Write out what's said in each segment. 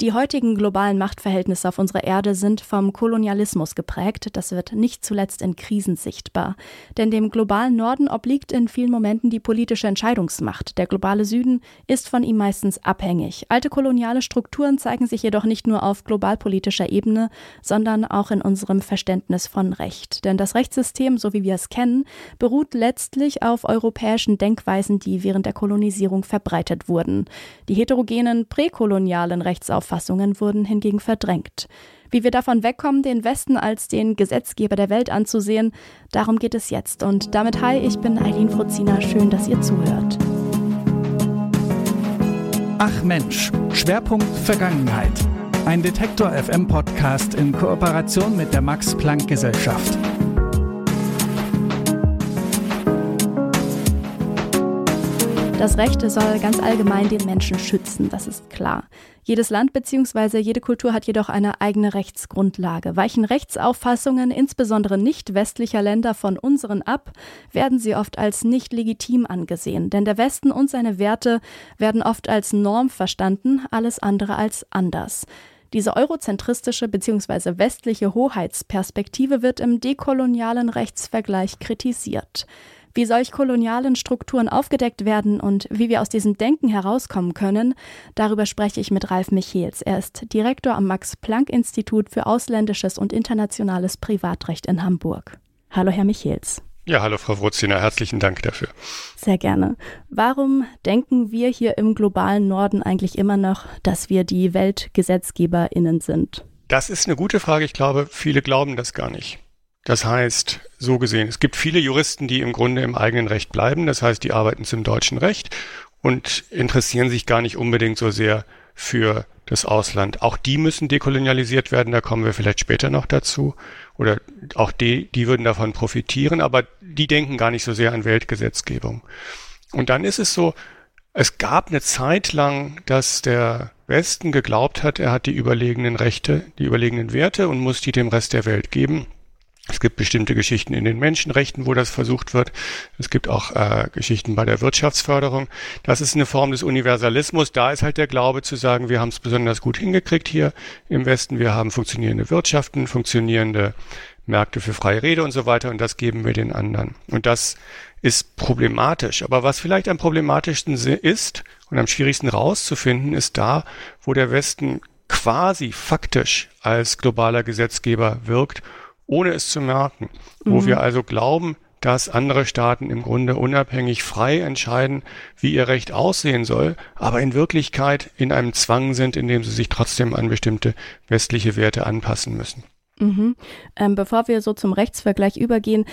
Die heutigen globalen Machtverhältnisse auf unserer Erde sind vom Kolonialismus geprägt. Das wird nicht zuletzt in Krisen sichtbar. Denn dem globalen Norden obliegt in vielen Momenten die politische Entscheidungsmacht. Der globale Süden ist von ihm meistens abhängig. Alte koloniale Strukturen zeigen sich jedoch nicht nur auf globalpolitischer Ebene, sondern auch in unserem Verständnis von Recht. Denn das Rechtssystem, so wie wir es kennen, beruht letztlich auf europäischen Denkweisen, die während der Kolonisierung verbreitet wurden. Die heterogenen präkolonialen Rechtsauffassungen Auffassungen wurden hingegen verdrängt. Wie wir davon wegkommen, den Westen als den Gesetzgeber der Welt anzusehen, darum geht es jetzt. Und damit hi, ich bin Eileen Fruzina. Schön, dass ihr zuhört. Ach Mensch, Schwerpunkt Vergangenheit. Ein Detektor FM Podcast in Kooperation mit der Max Planck Gesellschaft. Das Recht soll ganz allgemein den Menschen schützen, das ist klar. Jedes Land bzw. jede Kultur hat jedoch eine eigene Rechtsgrundlage. Weichen Rechtsauffassungen, insbesondere nicht westlicher Länder, von unseren ab, werden sie oft als nicht legitim angesehen. Denn der Westen und seine Werte werden oft als Norm verstanden, alles andere als anders. Diese eurozentristische bzw. westliche Hoheitsperspektive wird im dekolonialen Rechtsvergleich kritisiert wie solch kolonialen Strukturen aufgedeckt werden und wie wir aus diesem Denken herauskommen können, darüber spreche ich mit Ralf Michels. Er ist Direktor am Max-Planck-Institut für ausländisches und internationales Privatrecht in Hamburg. Hallo, Herr Michels. Ja, hallo Frau Wurziner, herzlichen Dank dafür. Sehr gerne. Warum denken wir hier im globalen Norden eigentlich immer noch, dass wir die Weltgesetzgeberinnen sind? Das ist eine gute Frage. Ich glaube, viele glauben das gar nicht. Das heißt, so gesehen, es gibt viele Juristen, die im Grunde im eigenen Recht bleiben. Das heißt, die arbeiten zum deutschen Recht und interessieren sich gar nicht unbedingt so sehr für das Ausland. Auch die müssen dekolonialisiert werden, da kommen wir vielleicht später noch dazu. Oder auch die, die würden davon profitieren, aber die denken gar nicht so sehr an Weltgesetzgebung. Und dann ist es so, es gab eine Zeit lang, dass der Westen geglaubt hat, er hat die überlegenen Rechte, die überlegenen Werte und muss die dem Rest der Welt geben. Es gibt bestimmte Geschichten in den Menschenrechten, wo das versucht wird. Es gibt auch äh, Geschichten bei der Wirtschaftsförderung. Das ist eine Form des Universalismus. Da ist halt der Glaube zu sagen, wir haben es besonders gut hingekriegt hier im Westen. Wir haben funktionierende Wirtschaften, funktionierende Märkte für freie Rede und so weiter. Und das geben wir den anderen. Und das ist problematisch. Aber was vielleicht am problematischsten ist und am schwierigsten rauszufinden, ist da, wo der Westen quasi faktisch als globaler Gesetzgeber wirkt ohne es zu merken. Mhm. Wo wir also glauben, dass andere Staaten im Grunde unabhängig frei entscheiden, wie ihr Recht aussehen soll, aber in Wirklichkeit in einem Zwang sind, in dem sie sich trotzdem an bestimmte westliche Werte anpassen müssen. Mhm. Ähm, bevor wir so zum Rechtsvergleich übergehen,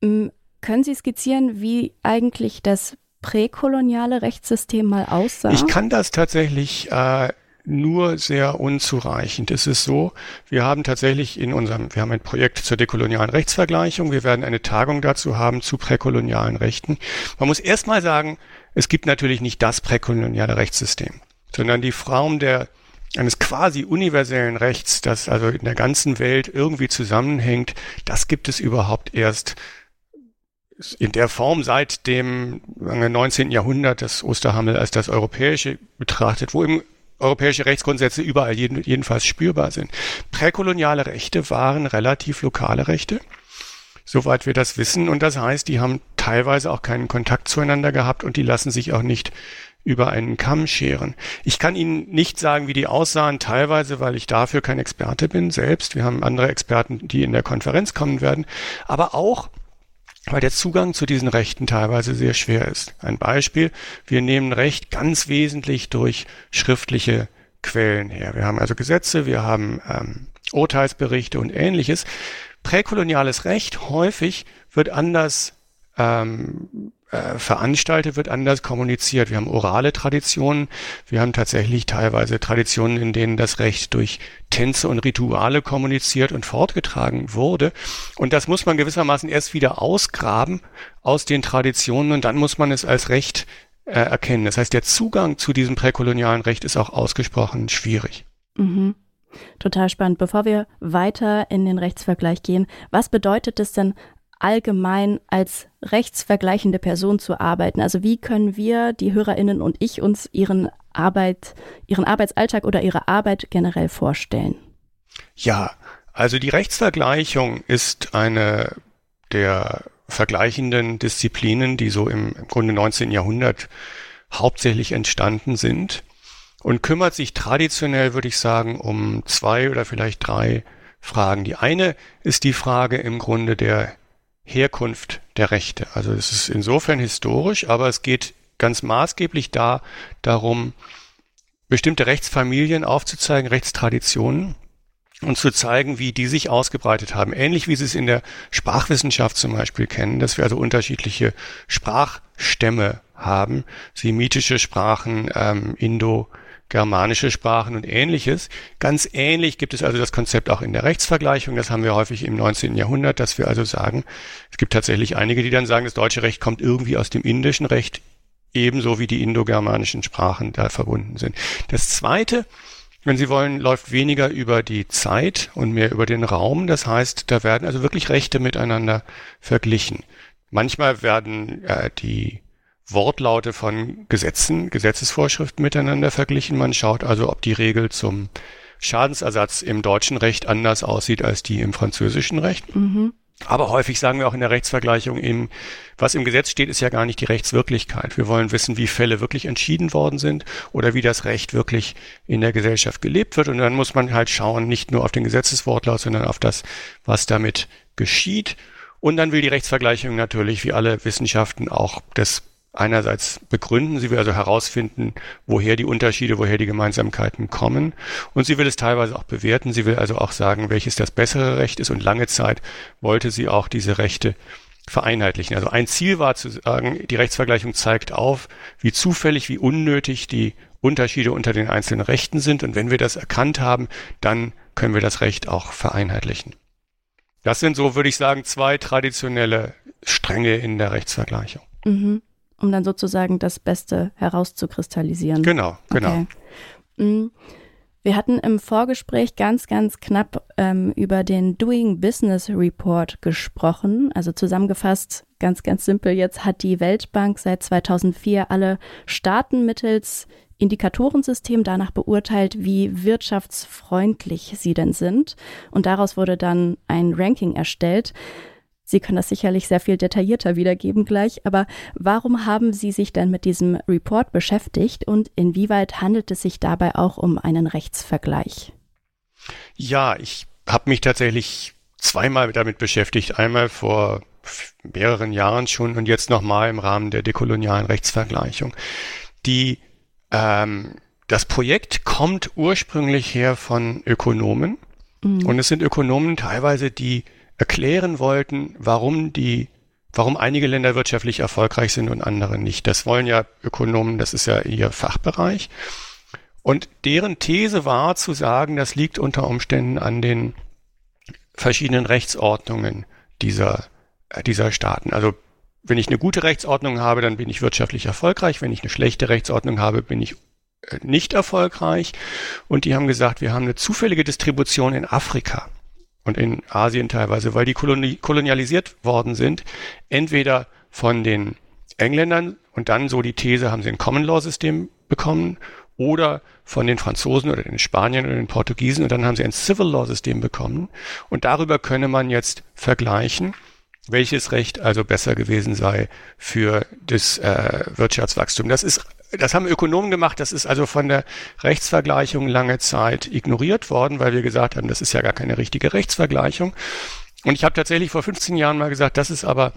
können Sie skizzieren, wie eigentlich das präkoloniale Rechtssystem mal aussah? Ich kann das tatsächlich äh, nur sehr unzureichend. Es ist so, wir haben tatsächlich in unserem, wir haben ein Projekt zur dekolonialen Rechtsvergleichung. Wir werden eine Tagung dazu haben zu präkolonialen Rechten. Man muss erstmal sagen, es gibt natürlich nicht das präkoloniale Rechtssystem, sondern die Form der eines quasi universellen Rechts, das also in der ganzen Welt irgendwie zusammenhängt, das gibt es überhaupt erst in der Form seit dem 19. Jahrhundert das Osterhammel als das europäische betrachtet, wo im europäische Rechtsgrundsätze überall jeden, jedenfalls spürbar sind. Präkoloniale Rechte waren relativ lokale Rechte, soweit wir das wissen. Und das heißt, die haben teilweise auch keinen Kontakt zueinander gehabt und die lassen sich auch nicht über einen Kamm scheren. Ich kann Ihnen nicht sagen, wie die aussahen, teilweise, weil ich dafür kein Experte bin selbst. Wir haben andere Experten, die in der Konferenz kommen werden. Aber auch, weil der Zugang zu diesen Rechten teilweise sehr schwer ist. Ein Beispiel, wir nehmen Recht ganz wesentlich durch schriftliche Quellen her. Wir haben also Gesetze, wir haben ähm, Urteilsberichte und ähnliches. Präkoloniales Recht häufig wird anders ähm, äh, veranstaltet wird, anders kommuniziert. Wir haben orale Traditionen, wir haben tatsächlich teilweise Traditionen, in denen das Recht durch Tänze und Rituale kommuniziert und fortgetragen wurde. Und das muss man gewissermaßen erst wieder ausgraben aus den Traditionen und dann muss man es als Recht äh, erkennen. Das heißt, der Zugang zu diesem präkolonialen Recht ist auch ausgesprochen schwierig. Mhm. Total spannend. Bevor wir weiter in den Rechtsvergleich gehen, was bedeutet es denn allgemein als rechtsvergleichende Person zu arbeiten? Also wie können wir, die Hörerinnen und ich, uns ihren Arbeit, ihren Arbeitsalltag oder ihre Arbeit generell vorstellen? Ja, also die Rechtsvergleichung ist eine der vergleichenden Disziplinen, die so im, im Grunde 19. Jahrhundert hauptsächlich entstanden sind und kümmert sich traditionell, würde ich sagen, um zwei oder vielleicht drei Fragen. Die eine ist die Frage im Grunde der Herkunft der Rechte. Also es ist insofern historisch, aber es geht ganz maßgeblich da darum, bestimmte Rechtsfamilien aufzuzeigen, Rechtstraditionen und zu zeigen, wie die sich ausgebreitet haben. Ähnlich wie Sie es in der Sprachwissenschaft zum Beispiel kennen, dass wir also unterschiedliche Sprachstämme haben, semitische Sprachen, ähm, Indo, germanische Sprachen und ähnliches. Ganz ähnlich gibt es also das Konzept auch in der Rechtsvergleichung. Das haben wir häufig im 19. Jahrhundert, dass wir also sagen, es gibt tatsächlich einige, die dann sagen, das deutsche Recht kommt irgendwie aus dem indischen Recht, ebenso wie die indogermanischen Sprachen da verbunden sind. Das zweite, wenn Sie wollen, läuft weniger über die Zeit und mehr über den Raum. Das heißt, da werden also wirklich Rechte miteinander verglichen. Manchmal werden äh, die Wortlaute von Gesetzen, Gesetzesvorschriften miteinander verglichen. Man schaut also, ob die Regel zum Schadensersatz im deutschen Recht anders aussieht als die im französischen Recht. Mhm. Aber häufig sagen wir auch in der Rechtsvergleichung eben, was im Gesetz steht, ist ja gar nicht die Rechtswirklichkeit. Wir wollen wissen, wie Fälle wirklich entschieden worden sind oder wie das Recht wirklich in der Gesellschaft gelebt wird. Und dann muss man halt schauen, nicht nur auf den Gesetzeswortlaut, sondern auf das, was damit geschieht. Und dann will die Rechtsvergleichung natürlich, wie alle Wissenschaften, auch das einerseits begründen, sie will also herausfinden, woher die Unterschiede, woher die Gemeinsamkeiten kommen und sie will es teilweise auch bewerten, sie will also auch sagen, welches das bessere Recht ist und lange Zeit wollte sie auch diese Rechte vereinheitlichen. Also ein Ziel war zu sagen, die Rechtsvergleichung zeigt auf, wie zufällig, wie unnötig die Unterschiede unter den einzelnen Rechten sind und wenn wir das erkannt haben, dann können wir das Recht auch vereinheitlichen. Das sind so, würde ich sagen, zwei traditionelle Stränge in der Rechtsvergleichung. Mhm um dann sozusagen das Beste herauszukristallisieren. Genau, genau. Okay. Mm. Wir hatten im Vorgespräch ganz, ganz knapp ähm, über den Doing Business Report gesprochen. Also zusammengefasst, ganz, ganz simpel, jetzt hat die Weltbank seit 2004 alle Staaten mittels Indikatorensystem danach beurteilt, wie wirtschaftsfreundlich sie denn sind. Und daraus wurde dann ein Ranking erstellt. Sie können das sicherlich sehr viel detaillierter wiedergeben gleich, aber warum haben Sie sich denn mit diesem Report beschäftigt und inwieweit handelt es sich dabei auch um einen Rechtsvergleich? Ja, ich habe mich tatsächlich zweimal damit beschäftigt. Einmal vor mehreren Jahren schon und jetzt nochmal im Rahmen der dekolonialen Rechtsvergleichung. Die, ähm, das Projekt kommt ursprünglich her von Ökonomen. Mhm. Und es sind Ökonomen teilweise, die erklären wollten, warum die warum einige Länder wirtschaftlich erfolgreich sind und andere nicht. Das wollen ja Ökonomen, das ist ja ihr Fachbereich. Und deren These war zu sagen, das liegt unter Umständen an den verschiedenen Rechtsordnungen dieser, äh, dieser Staaten. Also wenn ich eine gute Rechtsordnung habe, dann bin ich wirtschaftlich erfolgreich. Wenn ich eine schlechte Rechtsordnung habe, bin ich äh, nicht erfolgreich. Und die haben gesagt, wir haben eine zufällige Distribution in Afrika und in Asien teilweise, weil die koloni kolonialisiert worden sind, entweder von den Engländern und dann so die These, haben sie ein Common Law System bekommen oder von den Franzosen oder den Spaniern oder den Portugiesen und dann haben sie ein Civil Law System bekommen. Und darüber könne man jetzt vergleichen, welches Recht also besser gewesen sei für das äh, Wirtschaftswachstum. Das ist das haben Ökonomen gemacht, das ist also von der Rechtsvergleichung lange Zeit ignoriert worden, weil wir gesagt haben, das ist ja gar keine richtige Rechtsvergleichung. Und ich habe tatsächlich vor 15 Jahren mal gesagt, das ist aber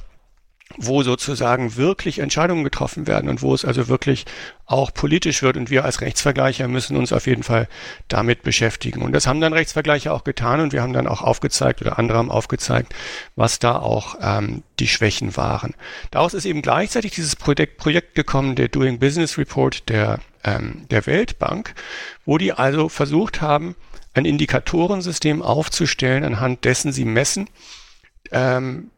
wo sozusagen wirklich Entscheidungen getroffen werden und wo es also wirklich auch politisch wird. Und wir als Rechtsvergleicher müssen uns auf jeden Fall damit beschäftigen. Und das haben dann Rechtsvergleicher auch getan und wir haben dann auch aufgezeigt oder andere haben aufgezeigt, was da auch ähm, die Schwächen waren. Daraus ist eben gleichzeitig dieses Projekt, Projekt gekommen, der Doing Business Report der, ähm, der Weltbank, wo die also versucht haben, ein Indikatorensystem aufzustellen, anhand dessen sie messen, ähm,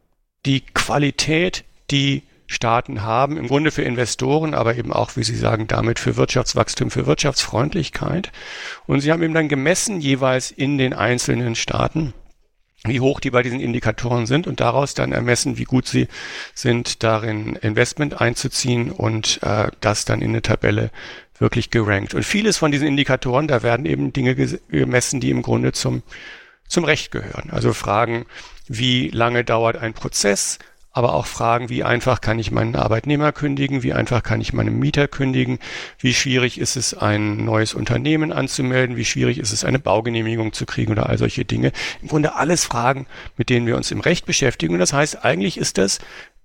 die Qualität, die Staaten haben, im Grunde für Investoren, aber eben auch, wie Sie sagen, damit für Wirtschaftswachstum, für Wirtschaftsfreundlichkeit. Und Sie haben eben dann gemessen jeweils in den einzelnen Staaten, wie hoch die bei diesen Indikatoren sind und daraus dann ermessen, wie gut sie sind, darin Investment einzuziehen und äh, das dann in eine Tabelle wirklich gerankt. Und vieles von diesen Indikatoren, da werden eben Dinge gemessen, die im Grunde zum, zum Recht gehören. Also Fragen, wie lange dauert ein Prozess, aber auch Fragen, wie einfach kann ich meinen Arbeitnehmer kündigen, wie einfach kann ich meinen Mieter kündigen, wie schwierig ist es, ein neues Unternehmen anzumelden, wie schwierig ist es, eine Baugenehmigung zu kriegen oder all solche Dinge. Im Grunde alles Fragen, mit denen wir uns im Recht beschäftigen. Und das heißt, eigentlich ist das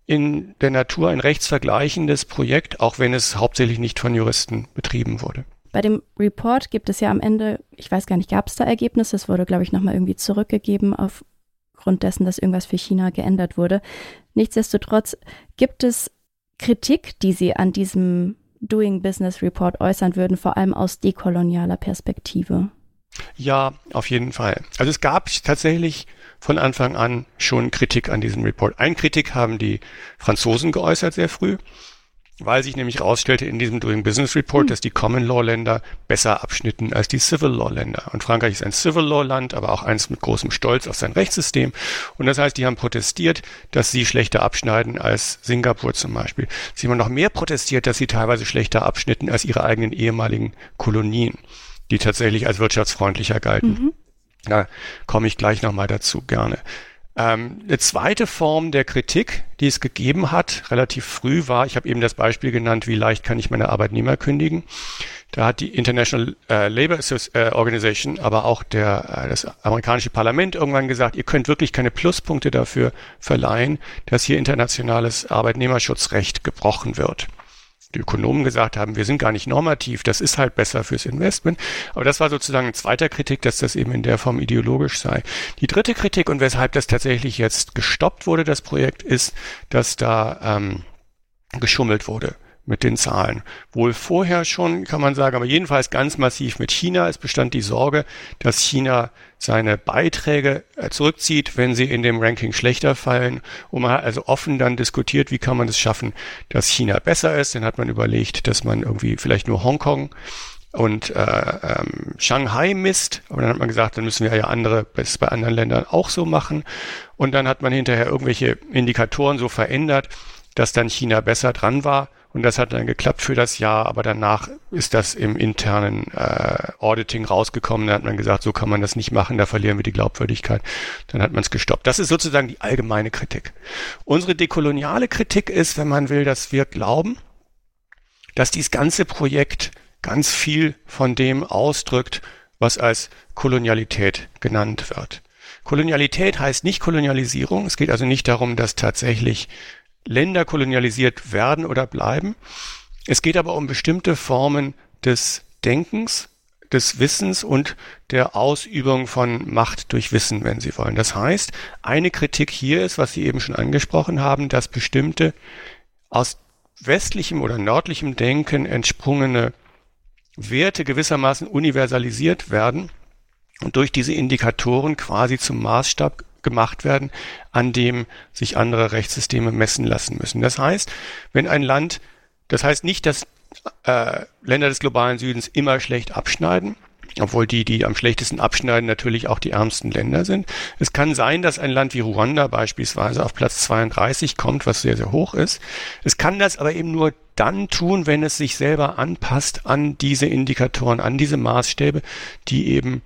in der Natur ein rechtsvergleichendes Projekt, auch wenn es hauptsächlich nicht von Juristen betrieben wurde. Bei dem Report gibt es ja am Ende, ich weiß gar nicht, gab es da Ergebnisse? Es wurde, glaube ich, nochmal irgendwie zurückgegeben aufgrund dessen, dass irgendwas für China geändert wurde. Nichtsdestotrotz gibt es Kritik, die Sie an diesem Doing Business Report äußern würden, vor allem aus dekolonialer Perspektive. Ja, auf jeden Fall. Also es gab tatsächlich von Anfang an schon Kritik an diesem Report. Ein Kritik haben die Franzosen geäußert sehr früh weil sich nämlich herausstellte in diesem Doing Business Report, hm. dass die Common Law Länder besser abschnitten als die Civil Law Länder. Und Frankreich ist ein Civil Law Land, aber auch eins mit großem Stolz auf sein Rechtssystem. Und das heißt, die haben protestiert, dass sie schlechter abschneiden als Singapur zum Beispiel. Sie haben noch mehr protestiert, dass sie teilweise schlechter abschnitten als ihre eigenen ehemaligen Kolonien, die tatsächlich als wirtschaftsfreundlicher galten. Mhm. Da komme ich gleich nochmal dazu gerne. Ähm, eine zweite Form der Kritik, die es gegeben hat, relativ früh war, ich habe eben das Beispiel genannt, wie leicht kann ich meine Arbeitnehmer kündigen. Da hat die International äh, Labour äh, Organization, aber auch der, äh, das amerikanische Parlament irgendwann gesagt, ihr könnt wirklich keine Pluspunkte dafür verleihen, dass hier internationales Arbeitnehmerschutzrecht gebrochen wird die Ökonomen gesagt haben, wir sind gar nicht normativ, das ist halt besser fürs Investment. Aber das war sozusagen ein zweiter Kritik, dass das eben in der Form ideologisch sei. Die dritte Kritik und weshalb das tatsächlich jetzt gestoppt wurde, das Projekt, ist, dass da ähm, geschummelt wurde mit den Zahlen. Wohl vorher schon, kann man sagen, aber jedenfalls ganz massiv mit China. Es bestand die Sorge, dass China seine Beiträge äh, zurückzieht, wenn sie in dem Ranking schlechter fallen. Und man hat also offen dann diskutiert, wie kann man es schaffen, dass China besser ist. Dann hat man überlegt, dass man irgendwie vielleicht nur Hongkong und äh, ähm, Shanghai misst. Aber dann hat man gesagt, dann müssen wir ja andere, das bei anderen Ländern auch so machen. Und dann hat man hinterher irgendwelche Indikatoren so verändert, dass dann China besser dran war. Und das hat dann geklappt für das Jahr, aber danach ist das im internen äh, Auditing rausgekommen. Da hat man gesagt, so kann man das nicht machen, da verlieren wir die Glaubwürdigkeit. Dann hat man es gestoppt. Das ist sozusagen die allgemeine Kritik. Unsere dekoloniale Kritik ist, wenn man will, dass wir glauben, dass dieses ganze Projekt ganz viel von dem ausdrückt, was als Kolonialität genannt wird. Kolonialität heißt nicht Kolonialisierung. Es geht also nicht darum, dass tatsächlich Länder kolonialisiert werden oder bleiben. Es geht aber um bestimmte Formen des Denkens, des Wissens und der Ausübung von Macht durch Wissen, wenn Sie wollen. Das heißt, eine Kritik hier ist, was Sie eben schon angesprochen haben, dass bestimmte aus westlichem oder nördlichem Denken entsprungene Werte gewissermaßen universalisiert werden und durch diese Indikatoren quasi zum Maßstab gemacht werden, an dem sich andere Rechtssysteme messen lassen müssen. Das heißt, wenn ein Land, das heißt nicht, dass äh, Länder des globalen Südens immer schlecht abschneiden, obwohl die, die am schlechtesten abschneiden, natürlich auch die ärmsten Länder sind. Es kann sein, dass ein Land wie Ruanda beispielsweise auf Platz 32 kommt, was sehr, sehr hoch ist. Es kann das aber eben nur dann tun, wenn es sich selber anpasst an diese Indikatoren, an diese Maßstäbe, die eben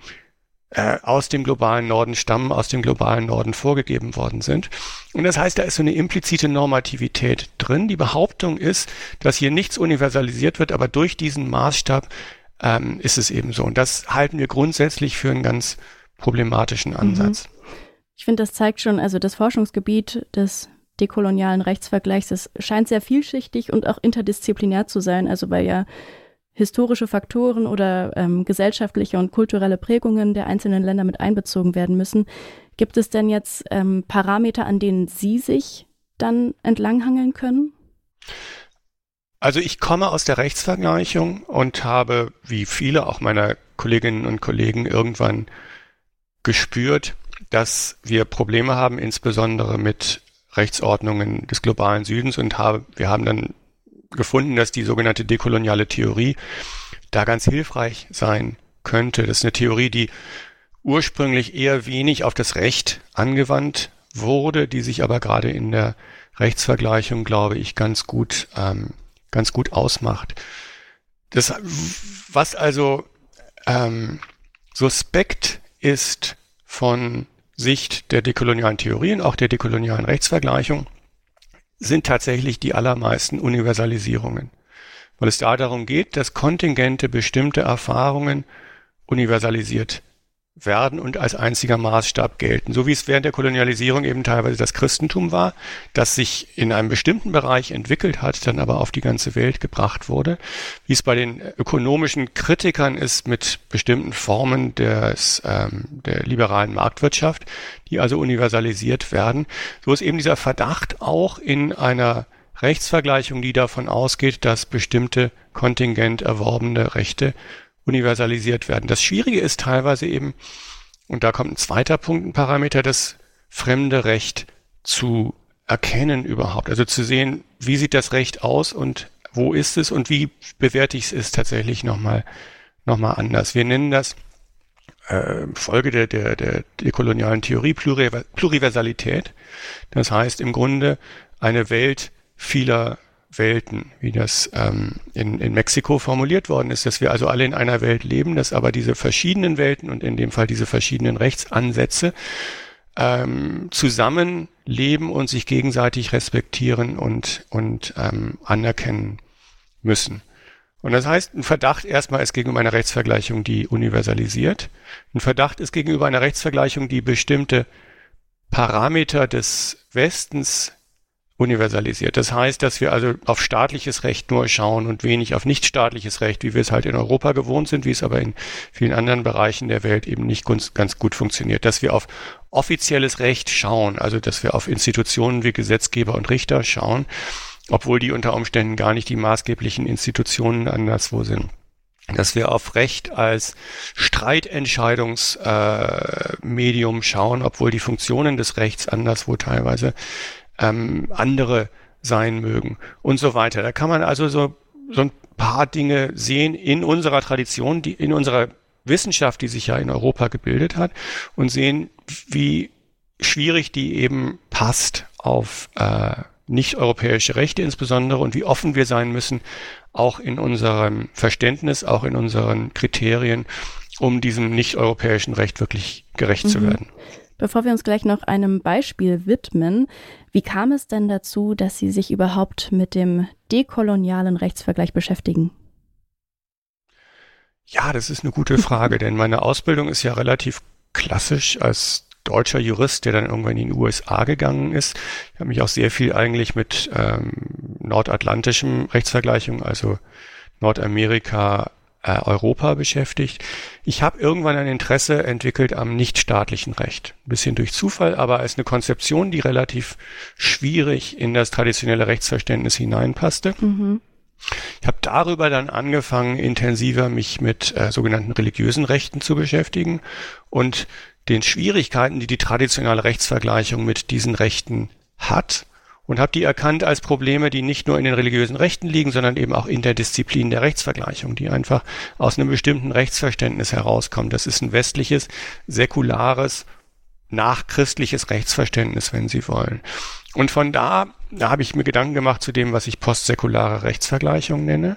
äh, aus dem globalen Norden stammen, aus dem globalen Norden vorgegeben worden sind. Und das heißt, da ist so eine implizite Normativität drin. Die Behauptung ist, dass hier nichts universalisiert wird, aber durch diesen Maßstab ähm, ist es eben so. Und das halten wir grundsätzlich für einen ganz problematischen Ansatz. Mhm. Ich finde, das zeigt schon, also das Forschungsgebiet des dekolonialen Rechtsvergleichs, das scheint sehr vielschichtig und auch interdisziplinär zu sein, also weil ja historische Faktoren oder ähm, gesellschaftliche und kulturelle Prägungen der einzelnen Länder mit einbezogen werden müssen. Gibt es denn jetzt ähm, Parameter, an denen Sie sich dann entlanghangeln können? Also ich komme aus der Rechtsvergleichung und habe, wie viele auch meiner Kolleginnen und Kollegen, irgendwann gespürt, dass wir Probleme haben, insbesondere mit Rechtsordnungen des globalen Südens und habe, wir haben dann gefunden, dass die sogenannte dekoloniale Theorie da ganz hilfreich sein könnte. Das ist eine Theorie, die ursprünglich eher wenig auf das Recht angewandt wurde, die sich aber gerade in der Rechtsvergleichung, glaube ich, ganz gut, ähm, ganz gut ausmacht. Das, was also ähm, suspekt ist von Sicht der dekolonialen Theorien, auch der dekolonialen Rechtsvergleichung, sind tatsächlich die allermeisten Universalisierungen. Weil es da darum geht, dass Kontingente bestimmte Erfahrungen universalisiert werden und als einziger Maßstab gelten. So wie es während der Kolonialisierung eben teilweise das Christentum war, das sich in einem bestimmten Bereich entwickelt hat, dann aber auf die ganze Welt gebracht wurde. Wie es bei den ökonomischen Kritikern ist mit bestimmten Formen des, ähm, der liberalen Marktwirtschaft, die also universalisiert werden. So ist eben dieser Verdacht auch in einer Rechtsvergleichung, die davon ausgeht, dass bestimmte kontingent erworbene Rechte universalisiert werden. Das Schwierige ist teilweise eben, und da kommt ein zweiter Punkt, ein Parameter, das fremde Recht zu erkennen überhaupt. Also zu sehen, wie sieht das Recht aus und wo ist es und wie bewerte ich es tatsächlich nochmal noch mal anders. Wir nennen das äh, Folge der, der, der, der kolonialen Theorie Pluriversalität. Das heißt im Grunde eine Welt vieler Welten, wie das ähm, in, in Mexiko formuliert worden ist, dass wir also alle in einer Welt leben, dass aber diese verschiedenen Welten und in dem Fall diese verschiedenen Rechtsansätze ähm, zusammen leben und sich gegenseitig respektieren und, und ähm, anerkennen müssen. Und das heißt, ein Verdacht erstmal ist gegenüber einer Rechtsvergleichung, die universalisiert. Ein Verdacht ist gegenüber einer Rechtsvergleichung, die bestimmte Parameter des Westens universalisiert. Das heißt, dass wir also auf staatliches Recht nur schauen und wenig auf nichtstaatliches Recht, wie wir es halt in Europa gewohnt sind, wie es aber in vielen anderen Bereichen der Welt eben nicht ganz gut funktioniert. Dass wir auf offizielles Recht schauen, also dass wir auf Institutionen wie Gesetzgeber und Richter schauen, obwohl die unter Umständen gar nicht die maßgeblichen Institutionen anderswo sind dass wir auf Recht als Streitentscheidungsmedium äh, schauen, obwohl die Funktionen des Rechts anderswo teilweise ähm, andere sein mögen und so weiter. Da kann man also so, so ein paar Dinge sehen in unserer Tradition, die in unserer Wissenschaft, die sich ja in Europa gebildet hat und sehen, wie schwierig die eben passt auf äh, nicht-europäische Rechte insbesondere und wie offen wir sein müssen, auch in unserem Verständnis, auch in unseren Kriterien, um diesem nicht-europäischen Recht wirklich gerecht mhm. zu werden. Bevor wir uns gleich noch einem Beispiel widmen, wie kam es denn dazu, dass Sie sich überhaupt mit dem dekolonialen Rechtsvergleich beschäftigen? Ja, das ist eine gute Frage, denn meine Ausbildung ist ja relativ klassisch als deutscher Jurist, der dann irgendwann in die USA gegangen ist. Ich habe mich auch sehr viel eigentlich mit ähm, nordatlantischem Rechtsvergleichung, also Nordamerika, äh, Europa beschäftigt. Ich habe irgendwann ein Interesse entwickelt am nichtstaatlichen Recht. Ein bisschen durch Zufall, aber als eine Konzeption, die relativ schwierig in das traditionelle Rechtsverständnis hineinpasste. Mhm. Ich habe darüber dann angefangen, intensiver mich mit äh, sogenannten religiösen Rechten zu beschäftigen und den Schwierigkeiten, die die traditionelle Rechtsvergleichung mit diesen Rechten hat und habe die erkannt als Probleme, die nicht nur in den religiösen Rechten liegen, sondern eben auch in der Disziplin der Rechtsvergleichung, die einfach aus einem bestimmten Rechtsverständnis herauskommt. Das ist ein westliches, säkulares, nachchristliches Rechtsverständnis, wenn Sie wollen. Und von da, da habe ich mir Gedanken gemacht zu dem, was ich postsäkulare Rechtsvergleichung nenne.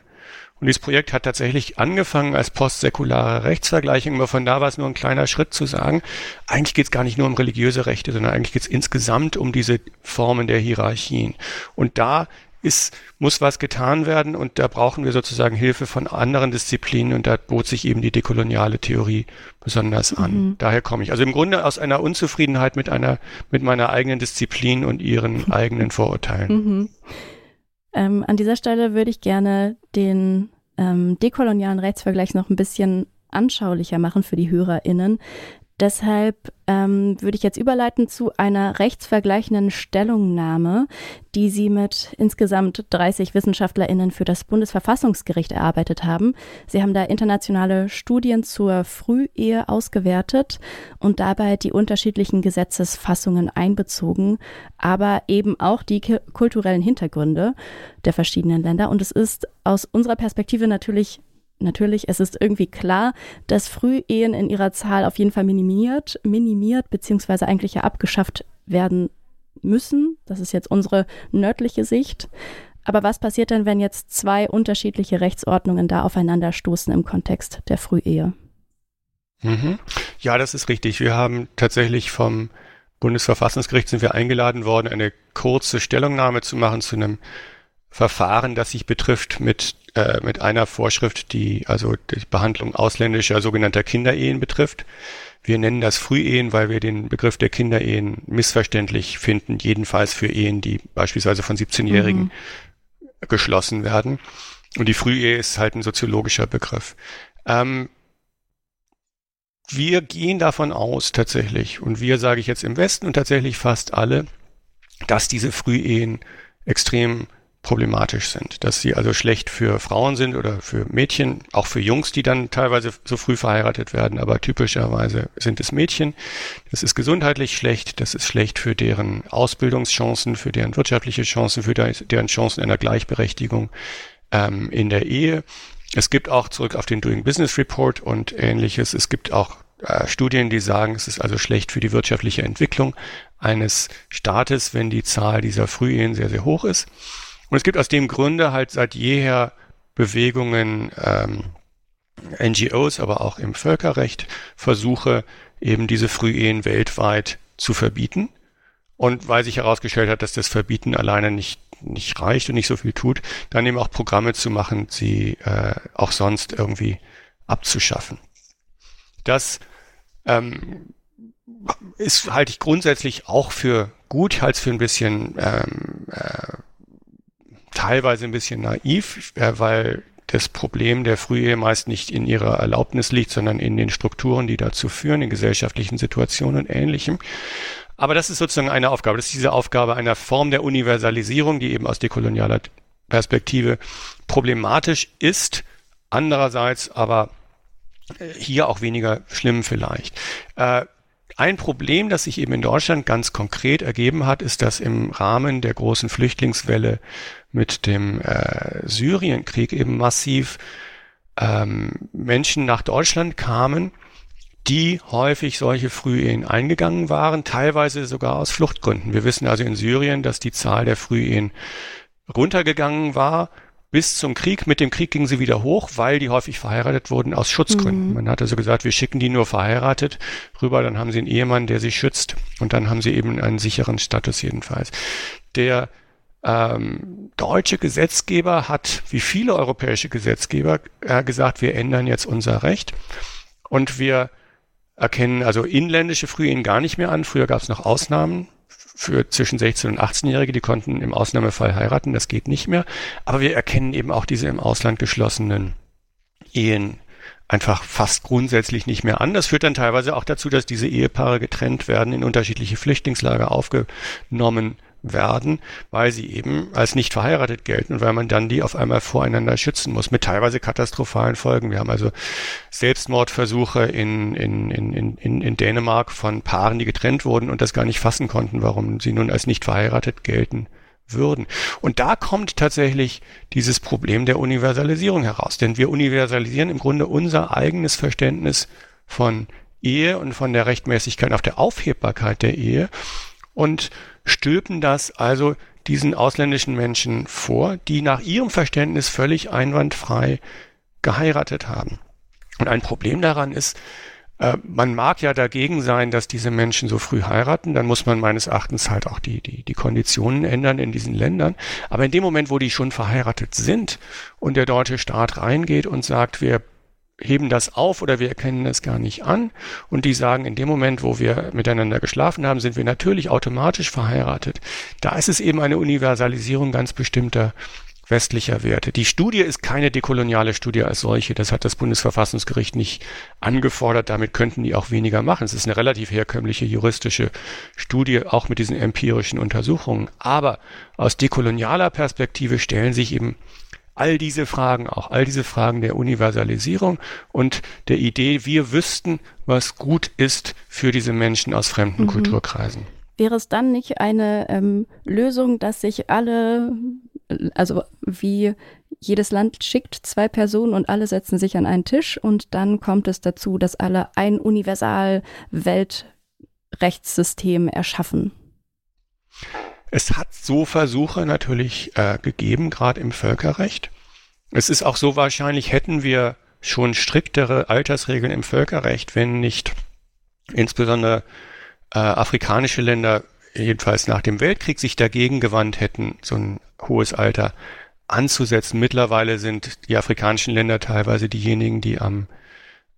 Und dieses Projekt hat tatsächlich angefangen als postsäkulare Rechtsvergleichung, aber von da war es nur ein kleiner Schritt zu sagen, eigentlich geht es gar nicht nur um religiöse Rechte, sondern eigentlich geht es insgesamt um diese Formen der Hierarchien. Und da ist, muss was getan werden und da brauchen wir sozusagen Hilfe von anderen Disziplinen und da bot sich eben die dekoloniale Theorie besonders an. Mhm. Daher komme ich. Also im Grunde aus einer Unzufriedenheit mit einer, mit meiner eigenen Disziplin und ihren eigenen Vorurteilen. Mhm. Ähm, an dieser Stelle würde ich gerne den ähm, dekolonialen Rechtsvergleich noch ein bisschen anschaulicher machen für die HörerInnen. Deshalb ähm, würde ich jetzt überleiten zu einer rechtsvergleichenden Stellungnahme, die Sie mit insgesamt 30 WissenschaftlerInnen für das Bundesverfassungsgericht erarbeitet haben. Sie haben da internationale Studien zur Frühehe ausgewertet und dabei die unterschiedlichen Gesetzesfassungen einbezogen, aber eben auch die kulturellen Hintergründe der verschiedenen Länder. Und es ist aus unserer Perspektive natürlich natürlich, es ist irgendwie klar, dass Frühehen in ihrer Zahl auf jeden Fall minimiert, minimiert beziehungsweise eigentlich ja abgeschafft werden müssen. Das ist jetzt unsere nördliche Sicht. Aber was passiert denn, wenn jetzt zwei unterschiedliche Rechtsordnungen da aufeinanderstoßen im Kontext der Frühehe? Mhm. Ja, das ist richtig. Wir haben tatsächlich vom Bundesverfassungsgericht sind wir eingeladen worden, eine kurze Stellungnahme zu machen zu einem Verfahren, das sich betrifft mit, äh, mit einer Vorschrift, die also die Behandlung ausländischer sogenannter Kinderehen betrifft. Wir nennen das Frühehen, weil wir den Begriff der Kinderehen missverständlich finden, jedenfalls für Ehen, die beispielsweise von 17-Jährigen mhm. geschlossen werden. Und die Frühehe ist halt ein soziologischer Begriff. Ähm, wir gehen davon aus tatsächlich, und wir sage ich jetzt im Westen und tatsächlich fast alle, dass diese Frühehen extrem problematisch sind, dass sie also schlecht für Frauen sind oder für Mädchen, auch für Jungs, die dann teilweise so früh verheiratet werden, aber typischerweise sind es Mädchen. Das ist gesundheitlich schlecht, das ist schlecht für deren Ausbildungschancen, für deren wirtschaftliche Chancen, für deren Chancen einer Gleichberechtigung ähm, in der Ehe. Es gibt auch zurück auf den Doing Business Report und ähnliches. Es gibt auch äh, Studien, die sagen, es ist also schlecht für die wirtschaftliche Entwicklung eines Staates, wenn die Zahl dieser Frühehen sehr, sehr hoch ist. Und es gibt aus dem Grunde halt seit jeher Bewegungen, ähm, NGOs, aber auch im Völkerrecht Versuche, eben diese Frühehen weltweit zu verbieten. Und weil sich herausgestellt hat, dass das Verbieten alleine nicht nicht reicht und nicht so viel tut, dann eben auch Programme zu machen, sie äh, auch sonst irgendwie abzuschaffen. Das ähm, ist halte ich grundsätzlich auch für gut, halte es für ein bisschen ähm, äh, teilweise ein bisschen naiv, äh, weil das Problem der Frühehe meist nicht in ihrer Erlaubnis liegt, sondern in den Strukturen, die dazu führen, in gesellschaftlichen Situationen und ähnlichem. Aber das ist sozusagen eine Aufgabe. Das ist diese Aufgabe einer Form der Universalisierung, die eben aus dekolonialer Perspektive problematisch ist. Andererseits aber äh, hier auch weniger schlimm vielleicht. Äh, ein Problem, das sich eben in Deutschland ganz konkret ergeben hat, ist, dass im Rahmen der großen Flüchtlingswelle mit dem äh, Syrienkrieg eben massiv ähm, Menschen nach Deutschland kamen, die häufig solche Frühehen eingegangen waren, teilweise sogar aus Fluchtgründen. Wir wissen also in Syrien, dass die Zahl der Frühehen runtergegangen war bis zum Krieg. Mit dem Krieg gingen sie wieder hoch, weil die häufig verheiratet wurden aus Schutzgründen. Mhm. Man hat also gesagt, wir schicken die nur verheiratet rüber, dann haben sie einen Ehemann, der sie schützt und dann haben sie eben einen sicheren Status jedenfalls. Der ähm, deutsche Gesetzgeber hat, wie viele europäische Gesetzgeber, äh, gesagt, wir ändern jetzt unser Recht und wir erkennen also inländische Frühehen gar nicht mehr an. Früher gab es noch Ausnahmen für zwischen 16 und 18-Jährige, die konnten im Ausnahmefall heiraten, das geht nicht mehr. Aber wir erkennen eben auch diese im Ausland geschlossenen Ehen einfach fast grundsätzlich nicht mehr an. Das führt dann teilweise auch dazu, dass diese Ehepaare getrennt werden, in unterschiedliche Flüchtlingslager aufgenommen werden, weil sie eben als nicht verheiratet gelten und weil man dann die auf einmal voreinander schützen muss, mit teilweise katastrophalen Folgen. Wir haben also Selbstmordversuche in, in, in, in, in Dänemark von Paaren, die getrennt wurden und das gar nicht fassen konnten, warum sie nun als nicht verheiratet gelten würden. Und da kommt tatsächlich dieses Problem der Universalisierung heraus, denn wir universalisieren im Grunde unser eigenes Verständnis von Ehe und von der Rechtmäßigkeit auf der Aufhebbarkeit der Ehe und stülpen das also diesen ausländischen Menschen vor, die nach ihrem Verständnis völlig einwandfrei geheiratet haben. Und ein Problem daran ist, äh, man mag ja dagegen sein, dass diese Menschen so früh heiraten, dann muss man meines Erachtens halt auch die, die, die Konditionen ändern in diesen Ländern. Aber in dem Moment, wo die schon verheiratet sind und der deutsche Staat reingeht und sagt, wir heben das auf oder wir erkennen es gar nicht an und die sagen, in dem Moment, wo wir miteinander geschlafen haben, sind wir natürlich automatisch verheiratet. Da ist es eben eine Universalisierung ganz bestimmter westlicher Werte. Die Studie ist keine dekoloniale Studie als solche. Das hat das Bundesverfassungsgericht nicht angefordert. Damit könnten die auch weniger machen. Es ist eine relativ herkömmliche juristische Studie, auch mit diesen empirischen Untersuchungen. Aber aus dekolonialer Perspektive stellen sich eben all diese Fragen auch, all diese Fragen der Universalisierung und der Idee, wir wüssten, was gut ist für diese Menschen aus fremden mhm. Kulturkreisen. Wäre es dann nicht eine ähm, Lösung, dass sich alle also wie jedes Land schickt zwei Personen und alle setzen sich an einen Tisch und dann kommt es dazu, dass alle ein universal Weltrechtssystem erschaffen. Es hat so Versuche natürlich äh, gegeben, gerade im Völkerrecht. Es ist auch so wahrscheinlich, hätten wir schon striktere Altersregeln im Völkerrecht, wenn nicht insbesondere äh, afrikanische Länder jedenfalls nach dem Weltkrieg sich dagegen gewandt hätten, so ein hohes Alter anzusetzen. Mittlerweile sind die afrikanischen Länder teilweise diejenigen, die am,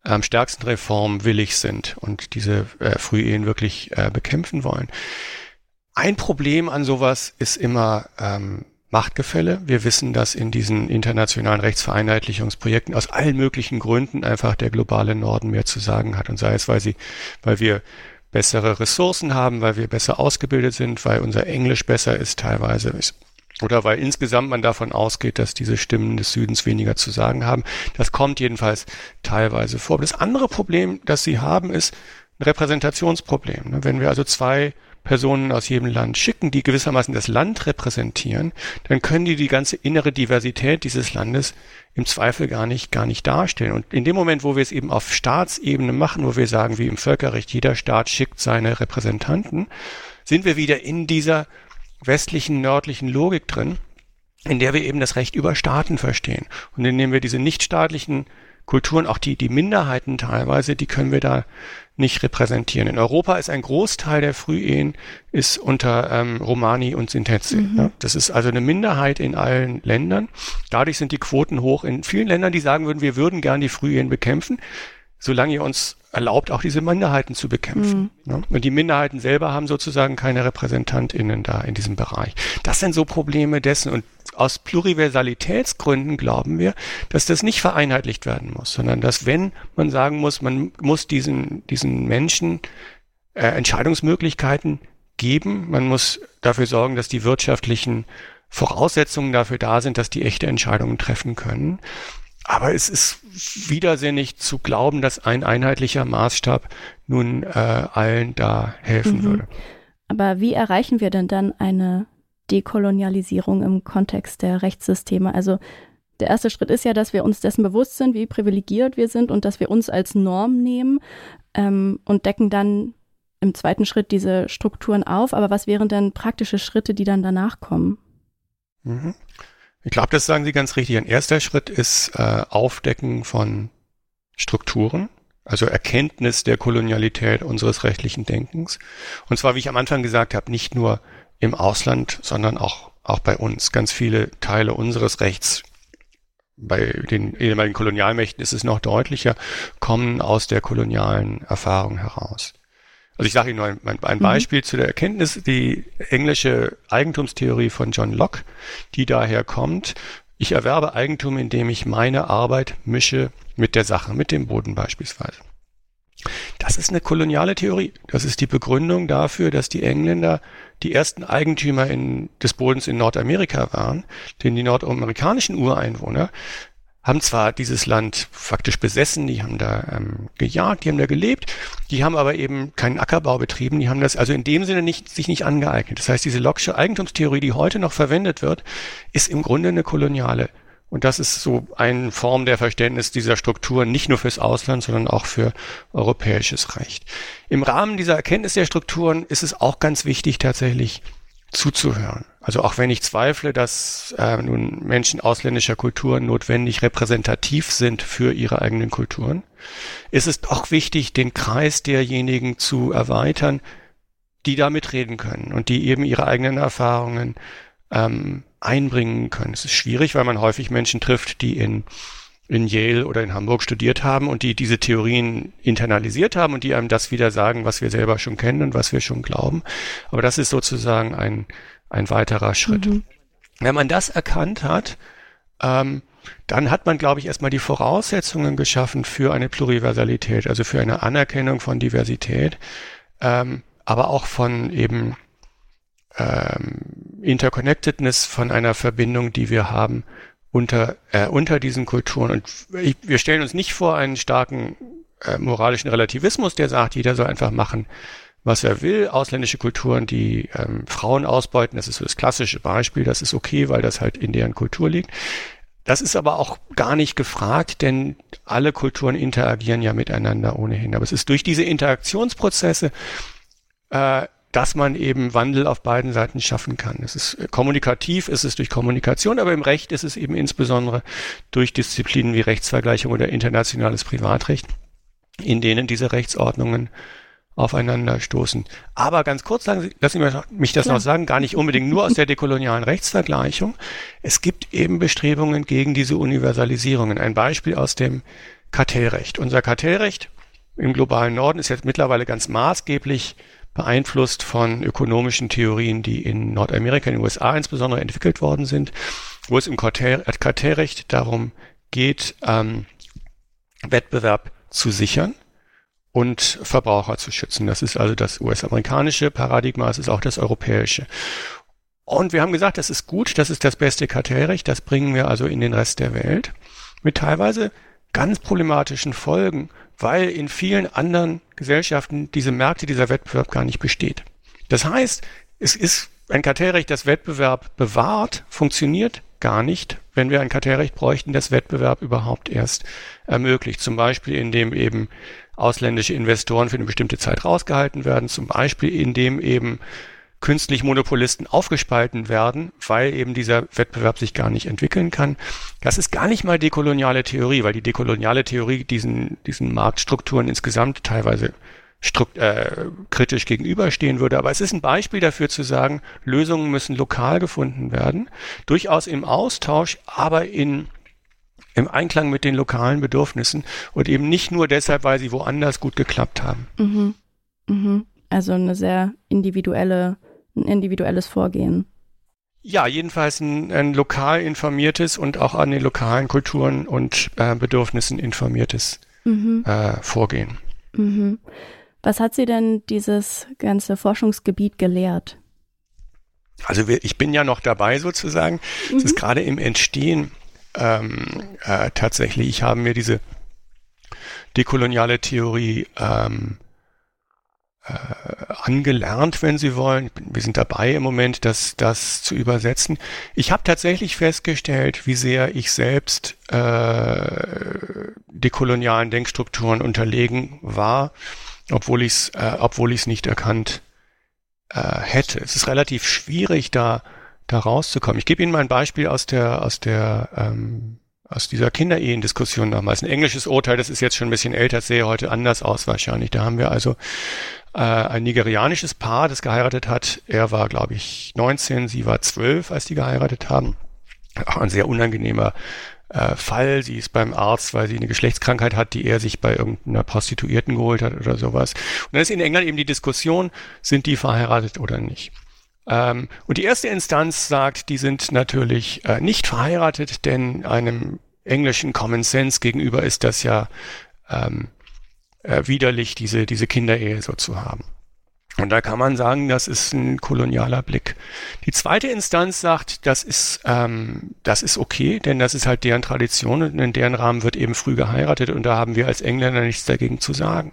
am stärksten reformwillig sind und diese äh, Frühehen wirklich äh, bekämpfen wollen. Ein Problem an sowas ist immer ähm, Machtgefälle. Wir wissen, dass in diesen internationalen Rechtsvereinheitlichungsprojekten aus allen möglichen Gründen einfach der globale Norden mehr zu sagen hat. Und sei es, weil sie, weil wir bessere Ressourcen haben, weil wir besser ausgebildet sind, weil unser Englisch besser ist teilweise oder weil insgesamt man davon ausgeht, dass diese Stimmen des Südens weniger zu sagen haben. Das kommt jedenfalls teilweise vor. das andere Problem, das sie haben, ist ein Repräsentationsproblem. Wenn wir also zwei Personen aus jedem Land schicken, die gewissermaßen das Land repräsentieren, dann können die die ganze innere Diversität dieses Landes im Zweifel gar nicht, gar nicht darstellen. Und in dem Moment, wo wir es eben auf Staatsebene machen, wo wir sagen, wie im Völkerrecht, jeder Staat schickt seine Repräsentanten, sind wir wieder in dieser westlichen, nördlichen Logik drin, in der wir eben das Recht über Staaten verstehen. Und indem wir diese nichtstaatlichen Kulturen, auch die, die Minderheiten teilweise, die können wir da nicht repräsentieren. In Europa ist ein Großteil der Frühehen ist unter ähm, Romani und Sintetzi. Mhm. Ja? Das ist also eine Minderheit in allen Ländern. Dadurch sind die Quoten hoch in vielen Ländern, die sagen würden, wir würden gern die Frühehen bekämpfen, solange ihr uns erlaubt, auch diese Minderheiten zu bekämpfen. Mhm. Ja? Und die Minderheiten selber haben sozusagen keine RepräsentantInnen da in diesem Bereich. Das sind so Probleme dessen. Und aus Pluriversalitätsgründen glauben wir, dass das nicht vereinheitlicht werden muss, sondern dass wenn man sagen muss, man muss diesen, diesen Menschen äh, Entscheidungsmöglichkeiten geben, man muss dafür sorgen, dass die wirtschaftlichen Voraussetzungen dafür da sind, dass die echte Entscheidungen treffen können. Aber es ist widersinnig zu glauben, dass ein einheitlicher Maßstab nun äh, allen da helfen mhm. würde. Aber wie erreichen wir denn dann eine Dekolonialisierung im Kontext der Rechtssysteme? Also der erste Schritt ist ja, dass wir uns dessen bewusst sind, wie privilegiert wir sind und dass wir uns als Norm nehmen ähm, und decken dann im zweiten Schritt diese Strukturen auf. Aber was wären denn praktische Schritte, die dann danach kommen? Mhm. Ich glaube, das sagen Sie ganz richtig. Ein erster Schritt ist äh, Aufdecken von Strukturen, also Erkenntnis der Kolonialität unseres rechtlichen Denkens. Und zwar, wie ich am Anfang gesagt habe, nicht nur im Ausland, sondern auch, auch bei uns. Ganz viele Teile unseres Rechts, bei den ehemaligen Kolonialmächten ist es noch deutlicher, kommen aus der kolonialen Erfahrung heraus. Also ich sage Ihnen nur ein, ein mhm. Beispiel mhm. zu der Erkenntnis, die englische Eigentumstheorie von John Locke, die daher kommt, ich erwerbe Eigentum, indem ich meine Arbeit mische mit der Sache, mit dem Boden beispielsweise. Das ist eine koloniale Theorie. Das ist die Begründung dafür, dass die Engländer die ersten Eigentümer in, des Bodens in Nordamerika waren, denn die nordamerikanischen Ureinwohner haben zwar dieses Land faktisch besessen, die haben da ähm, gejagt, die haben da gelebt, die haben aber eben keinen Ackerbau betrieben, die haben das also in dem Sinne nicht, sich nicht angeeignet. Das heißt, diese Lockische Eigentumstheorie, die heute noch verwendet wird, ist im Grunde eine koloniale. Und das ist so eine Form der Verständnis dieser Strukturen, nicht nur fürs Ausland, sondern auch für europäisches Recht. Im Rahmen dieser Erkenntnis der Strukturen ist es auch ganz wichtig, tatsächlich zuzuhören. Also auch wenn ich zweifle, dass äh, nun Menschen ausländischer Kulturen notwendig repräsentativ sind für ihre eigenen Kulturen, ist es doch wichtig, den Kreis derjenigen zu erweitern, die da mitreden können und die eben ihre eigenen Erfahrungen ähm, einbringen können. Es ist schwierig, weil man häufig Menschen trifft, die in in Yale oder in Hamburg studiert haben und die diese Theorien internalisiert haben und die einem das wieder sagen, was wir selber schon kennen und was wir schon glauben. Aber das ist sozusagen ein, ein weiterer Schritt. Mhm. Wenn man das erkannt hat, ähm, dann hat man, glaube ich, erstmal die Voraussetzungen geschaffen für eine Pluriversalität, also für eine Anerkennung von Diversität, ähm, aber auch von eben ähm, Interconnectedness, von einer Verbindung, die wir haben unter, äh, unter diesen Kulturen. Und ich, wir stellen uns nicht vor einen starken äh, moralischen Relativismus, der sagt, jeder soll einfach machen, was er will. Ausländische Kulturen, die ähm, Frauen ausbeuten, das ist so das klassische Beispiel, das ist okay, weil das halt in deren Kultur liegt. Das ist aber auch gar nicht gefragt, denn alle Kulturen interagieren ja miteinander ohnehin. Aber es ist durch diese Interaktionsprozesse, äh, dass man eben Wandel auf beiden Seiten schaffen kann. Es ist äh, kommunikativ, ist es durch Kommunikation, aber im Recht ist es eben insbesondere durch Disziplinen wie Rechtsvergleichung oder internationales Privatrecht, in denen diese Rechtsordnungen aufeinander stoßen. Aber ganz kurz sagen, lassen Sie mich das Klar. noch sagen, gar nicht unbedingt nur aus der dekolonialen Rechtsvergleichung. Es gibt eben Bestrebungen gegen diese Universalisierungen. Ein Beispiel aus dem Kartellrecht. Unser Kartellrecht im globalen Norden ist jetzt mittlerweile ganz maßgeblich beeinflusst von ökonomischen Theorien, die in Nordamerika, in den USA insbesondere entwickelt worden sind, wo es im Kartell, Kartellrecht darum geht, ähm, Wettbewerb zu sichern und Verbraucher zu schützen. Das ist also das US-amerikanische Paradigma, es ist auch das europäische. Und wir haben gesagt, das ist gut, das ist das beste Kartellrecht, das bringen wir also in den Rest der Welt mit teilweise ganz problematischen Folgen, weil in vielen anderen Gesellschaften diese Märkte, dieser Wettbewerb gar nicht besteht. Das heißt, es ist ein Kartellrecht, das Wettbewerb bewahrt, funktioniert gar nicht, wenn wir ein Kartellrecht bräuchten, das Wettbewerb überhaupt erst ermöglicht. Zum Beispiel, indem eben ausländische Investoren für eine bestimmte Zeit rausgehalten werden, zum Beispiel indem eben künstlich Monopolisten aufgespalten werden, weil eben dieser Wettbewerb sich gar nicht entwickeln kann. Das ist gar nicht mal dekoloniale Theorie, weil die dekoloniale Theorie diesen, diesen Marktstrukturen insgesamt teilweise strukt, äh, kritisch gegenüberstehen würde. Aber es ist ein Beispiel dafür zu sagen, Lösungen müssen lokal gefunden werden, durchaus im Austausch, aber in im Einklang mit den lokalen Bedürfnissen und eben nicht nur deshalb, weil sie woanders gut geklappt haben. Mhm. Mhm. Also eine sehr individuelle, ein individuelles Vorgehen. Ja, jedenfalls ein, ein lokal informiertes und auch an den lokalen Kulturen und äh, Bedürfnissen informiertes mhm. äh, Vorgehen. Mhm. Was hat Sie denn dieses ganze Forschungsgebiet gelehrt? Also wir, ich bin ja noch dabei sozusagen. Es ist mhm. gerade im Entstehen ähm, äh, tatsächlich, ich habe mir diese dekoloniale Theorie ähm, äh, angelernt, wenn Sie wollen. Wir sind dabei im Moment, das, das zu übersetzen. Ich habe tatsächlich festgestellt, wie sehr ich selbst äh, dekolonialen Denkstrukturen unterlegen war, obwohl ich es äh, nicht erkannt äh, hätte. Es ist relativ schwierig, da da rauszukommen. Ich gebe Ihnen mal ein Beispiel aus der, aus der, ähm, aus dieser Kinderehen-Diskussion damals. Ein englisches Urteil, das ist jetzt schon ein bisschen älter, sähe heute anders aus wahrscheinlich. Da haben wir also äh, ein nigerianisches Paar, das geheiratet hat. Er war, glaube ich, 19, sie war 12, als die geheiratet haben. Auch ein sehr unangenehmer äh, Fall. Sie ist beim Arzt, weil sie eine Geschlechtskrankheit hat, die er sich bei irgendeiner Prostituierten geholt hat oder sowas. Und dann ist in England eben die Diskussion, sind die verheiratet oder nicht. Ähm, und die erste Instanz sagt, die sind natürlich äh, nicht verheiratet, denn einem englischen Common Sense gegenüber ist das ja ähm, äh, widerlich, diese, diese Kinderehe so zu haben. Und da kann man sagen, das ist ein kolonialer Blick. Die zweite Instanz sagt, das ist, ähm, das ist okay, denn das ist halt deren Tradition und in deren Rahmen wird eben früh geheiratet und da haben wir als Engländer nichts dagegen zu sagen.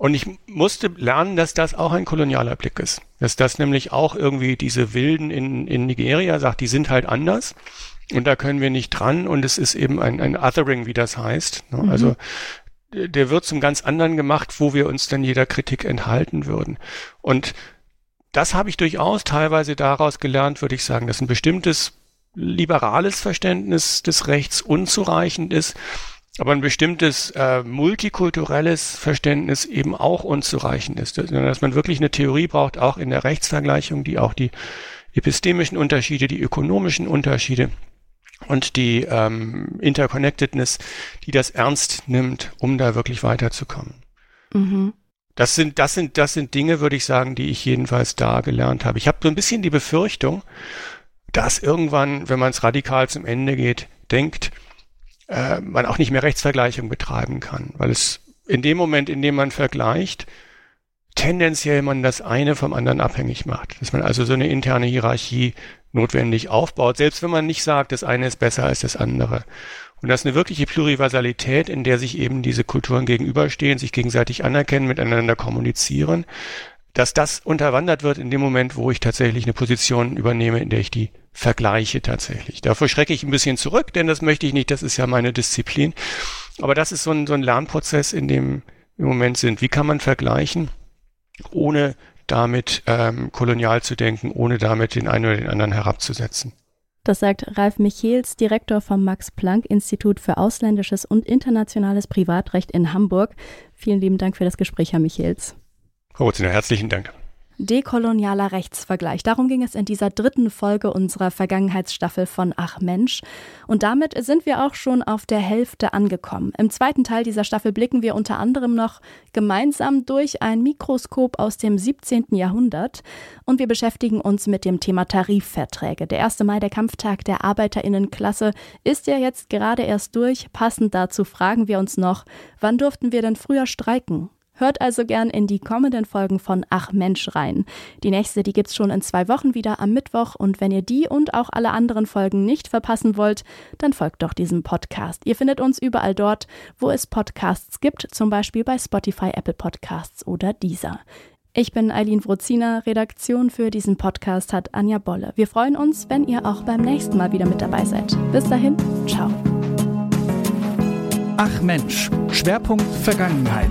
Und ich musste lernen, dass das auch ein kolonialer Blick ist. Dass das nämlich auch irgendwie diese Wilden in, in Nigeria sagt, die sind halt anders. Und da können wir nicht dran. Und es ist eben ein, ein Othering, wie das heißt. Ne? Mhm. Also der wird zum ganz anderen gemacht, wo wir uns dann jeder Kritik enthalten würden. Und das habe ich durchaus teilweise daraus gelernt, würde ich sagen, dass ein bestimmtes liberales Verständnis des Rechts unzureichend ist aber ein bestimmtes äh, multikulturelles Verständnis eben auch unzureichend ist. Dass man wirklich eine Theorie braucht, auch in der Rechtsvergleichung, die auch die epistemischen Unterschiede, die ökonomischen Unterschiede und die ähm, Interconnectedness, die das ernst nimmt, um da wirklich weiterzukommen. Mhm. Das sind, das sind, das sind Dinge, würde ich sagen, die ich jedenfalls da gelernt habe. Ich habe so ein bisschen die Befürchtung, dass irgendwann, wenn man es radikal zum Ende geht, denkt, äh, man auch nicht mehr Rechtsvergleichung betreiben kann, weil es in dem Moment, in dem man vergleicht, tendenziell man das eine vom anderen abhängig macht. Dass man also so eine interne Hierarchie notwendig aufbaut, selbst wenn man nicht sagt, das eine ist besser als das andere. Und das ist eine wirkliche Pluriversalität, in der sich eben diese Kulturen gegenüberstehen, sich gegenseitig anerkennen, miteinander kommunizieren, dass das unterwandert wird in dem Moment, wo ich tatsächlich eine Position übernehme, in der ich die vergleiche tatsächlich. Davor schrecke ich ein bisschen zurück, denn das möchte ich nicht, das ist ja meine Disziplin. Aber das ist so ein, so ein Lernprozess, in dem im Moment sind. Wie kann man vergleichen, ohne damit ähm, kolonial zu denken, ohne damit den einen oder den anderen herabzusetzen? Das sagt Ralf Michels, Direktor vom Max-Planck-Institut für ausländisches und internationales Privatrecht in Hamburg. Vielen lieben Dank für das Gespräch, Herr Michels. Frau Rutziner, herzlichen Dank. Dekolonialer Rechtsvergleich. Darum ging es in dieser dritten Folge unserer Vergangenheitsstaffel von Ach Mensch. Und damit sind wir auch schon auf der Hälfte angekommen. Im zweiten Teil dieser Staffel blicken wir unter anderem noch gemeinsam durch ein Mikroskop aus dem 17. Jahrhundert und wir beschäftigen uns mit dem Thema Tarifverträge. Der 1. Mai, der Kampftag der Arbeiterinnenklasse, ist ja jetzt gerade erst durch. Passend dazu fragen wir uns noch, wann durften wir denn früher streiken? Hört also gern in die kommenden Folgen von Ach Mensch rein. Die nächste, die gibt's schon in zwei Wochen wieder am Mittwoch und wenn ihr die und auch alle anderen Folgen nicht verpassen wollt, dann folgt doch diesem Podcast. Ihr findet uns überall dort, wo es Podcasts gibt, zum Beispiel bei Spotify, Apple Podcasts oder dieser. Ich bin Eileen Wrozina, Redaktion für diesen Podcast hat Anja Bolle. Wir freuen uns, wenn ihr auch beim nächsten Mal wieder mit dabei seid. Bis dahin, ciao. Ach Mensch, Schwerpunkt Vergangenheit.